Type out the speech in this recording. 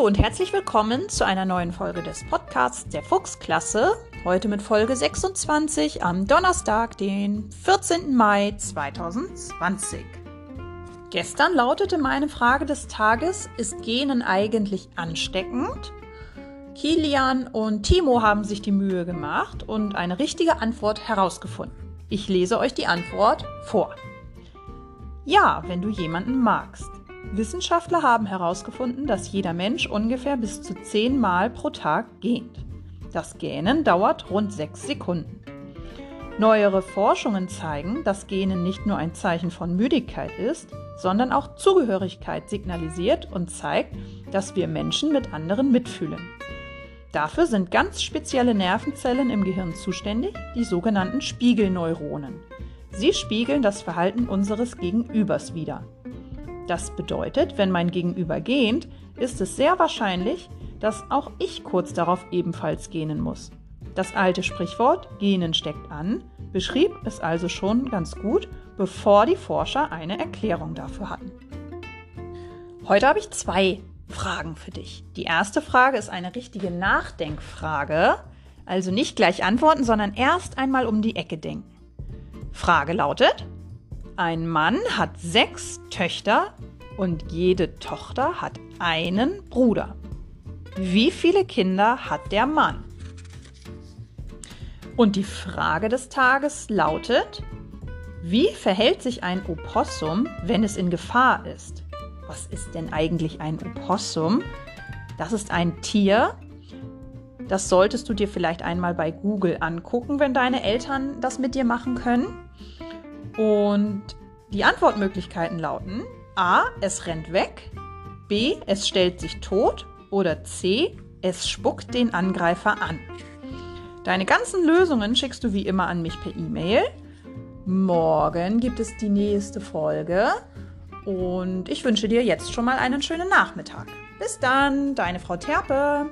Hallo und herzlich willkommen zu einer neuen Folge des Podcasts der Fuchsklasse. Heute mit Folge 26 am Donnerstag, den 14. Mai 2020. Gestern lautete meine Frage des Tages, ist Genen eigentlich ansteckend? Kilian und Timo haben sich die Mühe gemacht und eine richtige Antwort herausgefunden. Ich lese euch die Antwort vor. Ja, wenn du jemanden magst. Wissenschaftler haben herausgefunden, dass jeder Mensch ungefähr bis zu zehn Mal pro Tag gähnt. Das Gähnen dauert rund sechs Sekunden. Neuere Forschungen zeigen, dass Gähnen nicht nur ein Zeichen von Müdigkeit ist, sondern auch Zugehörigkeit signalisiert und zeigt, dass wir Menschen mit anderen mitfühlen. Dafür sind ganz spezielle Nervenzellen im Gehirn zuständig, die sogenannten Spiegelneuronen. Sie spiegeln das Verhalten unseres Gegenübers wider. Das bedeutet, wenn mein Gegenüber gähnt, ist es sehr wahrscheinlich, dass auch ich kurz darauf ebenfalls gähnen muss. Das alte Sprichwort Gähnen steckt an beschrieb es also schon ganz gut, bevor die Forscher eine Erklärung dafür hatten. Heute habe ich zwei Fragen für dich. Die erste Frage ist eine richtige Nachdenkfrage, also nicht gleich antworten, sondern erst einmal um die Ecke denken. Frage lautet, ein Mann hat sechs Töchter und jede Tochter hat einen Bruder. Wie viele Kinder hat der Mann? Und die Frage des Tages lautet, wie verhält sich ein Opossum, wenn es in Gefahr ist? Was ist denn eigentlich ein Opossum? Das ist ein Tier, das solltest du dir vielleicht einmal bei Google angucken, wenn deine Eltern das mit dir machen können. Und die Antwortmöglichkeiten lauten A, es rennt weg, B, es stellt sich tot oder C, es spuckt den Angreifer an. Deine ganzen Lösungen schickst du wie immer an mich per E-Mail. Morgen gibt es die nächste Folge und ich wünsche dir jetzt schon mal einen schönen Nachmittag. Bis dann, deine Frau Terpe.